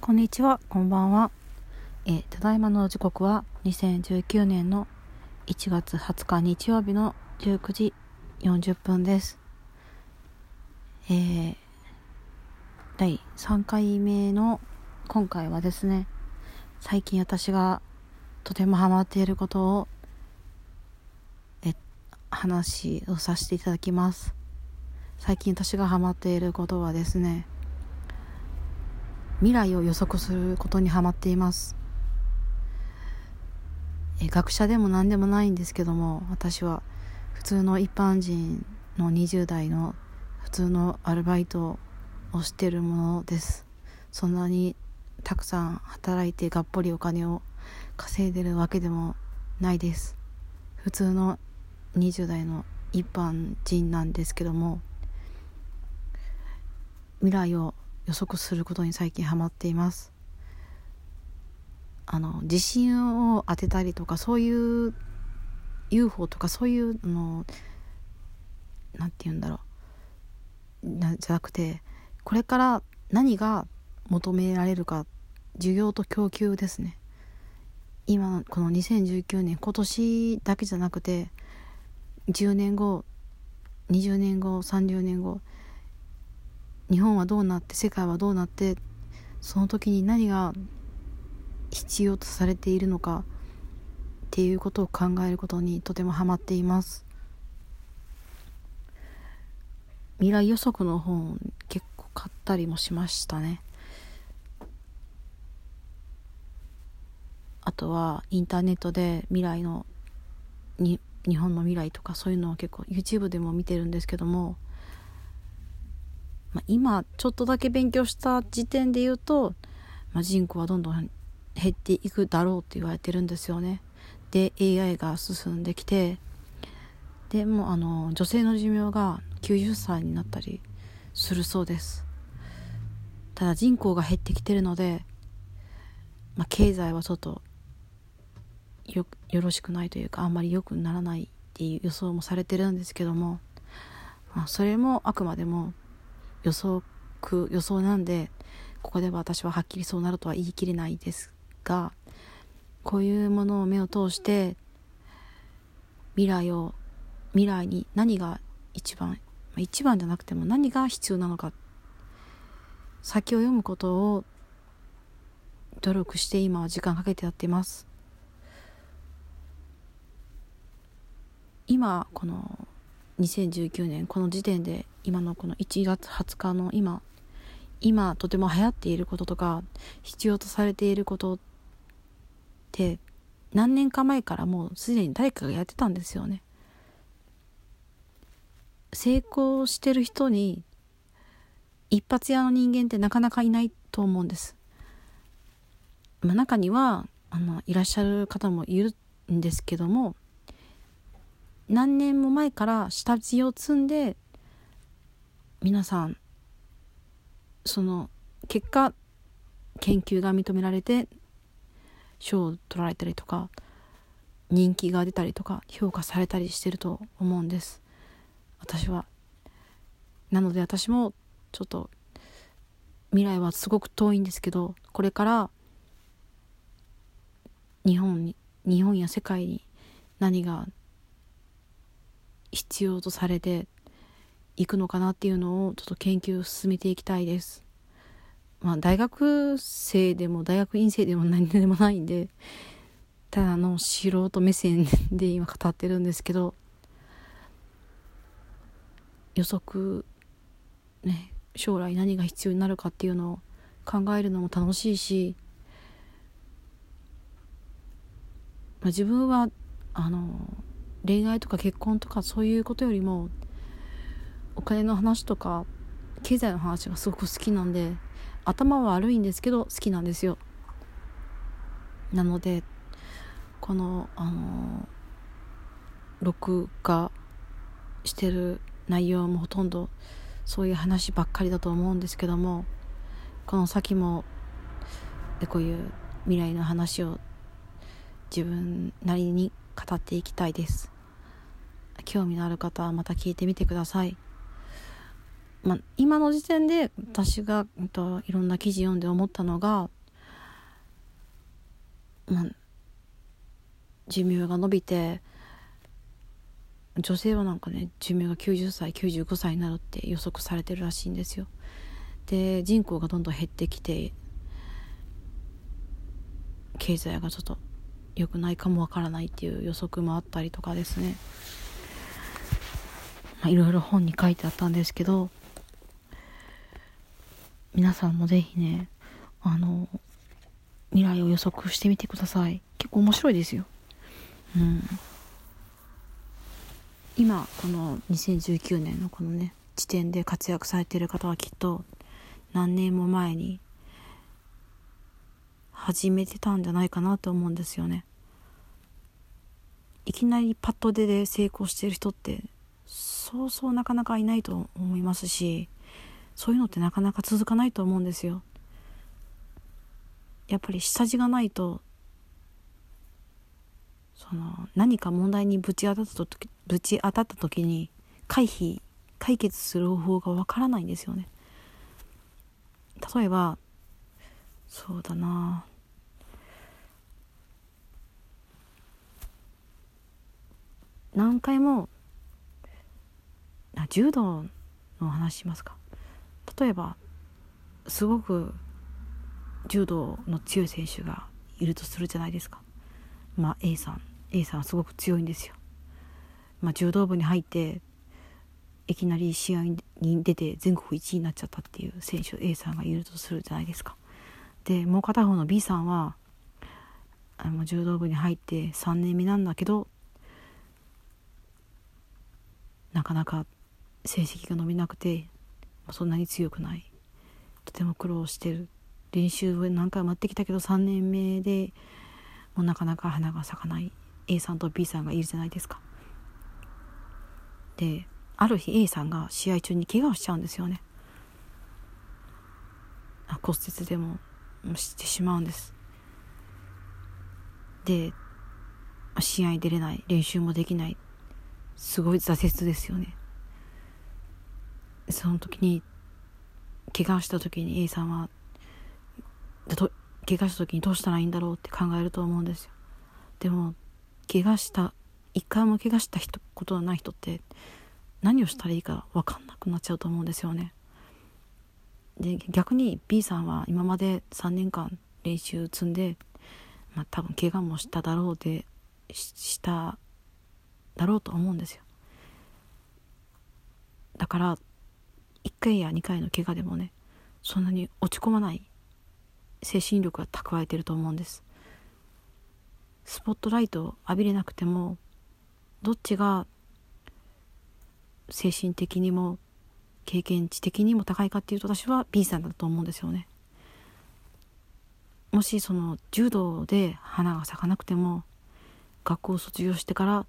こんにちは、こんばんは。えただいまの時刻は2019年の1月20日日曜日の19時40分です。えー第3回目の今回はですね、最近私がとてもハマっていることをえ話をさせていただきます。最近私がハマっていることはですね、未来を予測することにハマっています。え学者でも何でもないんですけども私は普通の一般人の20代の普通のアルバイトをしてるものです。そんなにたくさん働いてがっぽりお金を稼いでるわけでもないです。普通の20代の一般人なんですけども未来を予測することに最近ハマっています。あの地震を当てたりとかそういう UFO とかそういうのなんて言うんだろう。なじゃなくてこれから何が求められるか需要と供給ですね。今この2019年今年だけじゃなくて10年後20年後30年後日本はどうなって世界はどうなってその時に何が必要とされているのかっていうことを考えることにとてもハマっています。未来予測の本結構買ったりもしましたね。あとはインターネットで未来のに日本の未来とかそういうのを結構 YouTube でも見てるんですけどもまあ、今ちょっとだけ勉強した時点で言うと、まあ、人口はどんどん減っていくだろうって言われてるんですよね。で AI が進んできてでもうあの女性の寿命が90歳になったりするそうですただ人口が減ってきてるので、まあ、経済はちょっとよよろしくないというかあんまり良くならないっていう予想もされてるんですけども、まあ、それもあくまでも予測予想なんでここでは私ははっきりそうなるとは言い切れないですがこういうものを目を通して未来を未来に何が一番一番じゃなくても何が必要なのか先を読むことを努力して今は時間かけてやっています。今この2019年この時点で今のこの1月20日の今今とても流行っていることとか必要とされていることって何年か前からもうすでに誰かがやってたんですよね。成功してる人に一発屋の人間ってなかなかいないと思うんです、まあ、中にはあのいらっしゃる方もいるんですけども何年も前から下地を積んで皆さんその結果研究が認められて賞を取られたりとか人気が出たりとか評価されたりしてると思うんです。私はなので私もちょっと未来はすごく遠いんですけどこれから日本に日本や世界に何が必要とされていくのかなっていうのをちょっと研究を進めていきたいです。まあ大学生でも大学院生でも何でもないんでただの素人目線で今語ってるんですけど予測ね将来何が必要になるかっていうのを考えるのも楽しいし、まあ、自分はあの恋愛とか結婚とかそういうことよりもお金の話とか経済の話がすごく好きなんで頭は悪いんですけど好きなんですよ。なのでこのあの録画してる内容もほとんどそういう話ばっかりだと思うんですけどもこの先もこういう未来の話を自分なりに語っていきたいです。興味のある方はまた聞いてみてください。まあ、今の時点で私が、えっと、いろんな記事読んで思ったのが、まあ、寿命が伸びて女性はなんかね寿命が90歳95歳になるって予測されてるらしいんですよ。で人口がどんどん減ってきて経済がちょっと良くないかもわからないっていう予測もあったりとかですね。いろいろ本に書いてあったんですけど皆さんもぜひねあの未来を予測してみてください。結構面白いですよ。うん。今この2019年のこのね時点で活躍されている方はきっと何年も前に始めてたんじゃないかなと思うんですよね。いきなりパッと出で成功してる人ってそうそうなかなかいないと思いますしそういうのってなかなか続かないと思うんですよ。やっぱり下地がないとその何か問題にぶち当たった時ぶち当たった時に回避解決する方法がわからないんですよね。例えばそうだな。何回も柔道の話しますか？例えばすごく柔道の強い選手がいるとするじゃないですか。まあ A さん A さんはすごく強いんですよ、まあ、柔道部に入っていきなり試合に出て全国1位になっちゃったっていう選手 A さんがいるとするじゃないですか。でもう片方の B さんはあの柔道部に入って3年目なんだけどなかなか成績が伸びなくてそんなに強くない。とても苦労してる。練習を何回もやってきたけど3年目でもうなかなか花が咲かない。A さんと B さんがいるじゃないですか。である日 A さんが試合中に怪我をしちゃうんですよね。骨折でもしてしまうんです。で試合に出れない。練習もできない。すごい挫折ですよね。その時に怪我した時に A さんは怪我した時にどうしたらいいんだろうって考えると思うんですよ。でも怪我した一回も怪我した人ことはない人って何をしたらいいか分かんなくなっちゃうと思うんですよね。で逆に B さんは今まで3年間練習積んで、まあ、多分怪我もしただろうでしただろうと思うんですよ。だから1回や2回の怪我でもねそんなに落ち込まない精神力が蓄えてると思うんです。スポットライトを浴びれなくてもどっちが精神的にも経験値的にも高いかっていうと私は B さんだと思うんですよね。もしその柔道で花が咲かなくても学校を卒業してから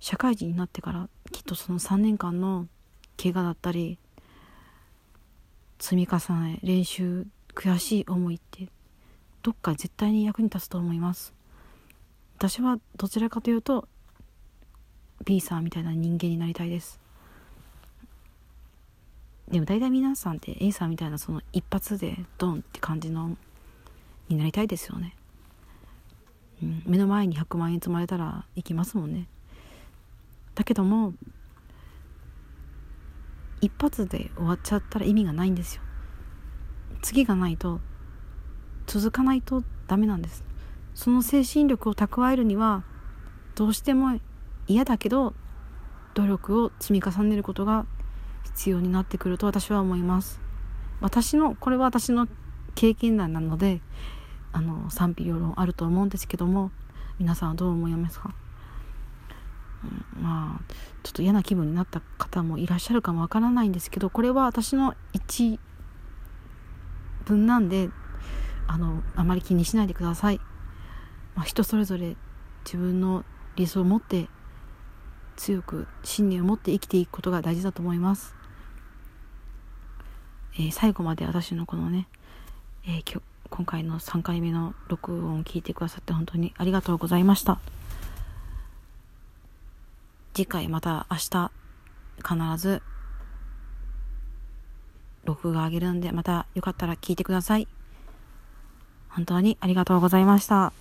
社会人になってからきっとその3年間の怪我だったり積み重ね練習悔しい思いってどっか絶対に役に立つと思います。私はどちらかというと B さんみたいな人間になりたいです。でも大体皆さんって A さんみたいなその一発でドンって感じのになりたいですよね、うん、目の前に100万円積まれたら行きますもんね。だけども一発で終わっちゃったら意味がないんですよ。次がないと続かないとダメなんです。その精神力を蓄えるにはどうしても嫌だけど努力を積み重ねることが必要になってくると私は思います。私のこれは私の経験談なのであの賛否両論あると思うんですけども皆さんはどう思いますか？まあちょっと嫌な気分になった方もいらっしゃるかもわからないんですけどこれは私の一文なんであのあまり気にしないでください、まあ、人それぞれ自分の理想を持って強く信念を持って生きていくことが大事だと思います、えー、最後まで私のこのね、えー、今回の3回目の録音を聞いてくださって本当にありがとうございました。次回また明日必ず録画あげるんで、またよかったら聞いてください。本当にありがとうございました。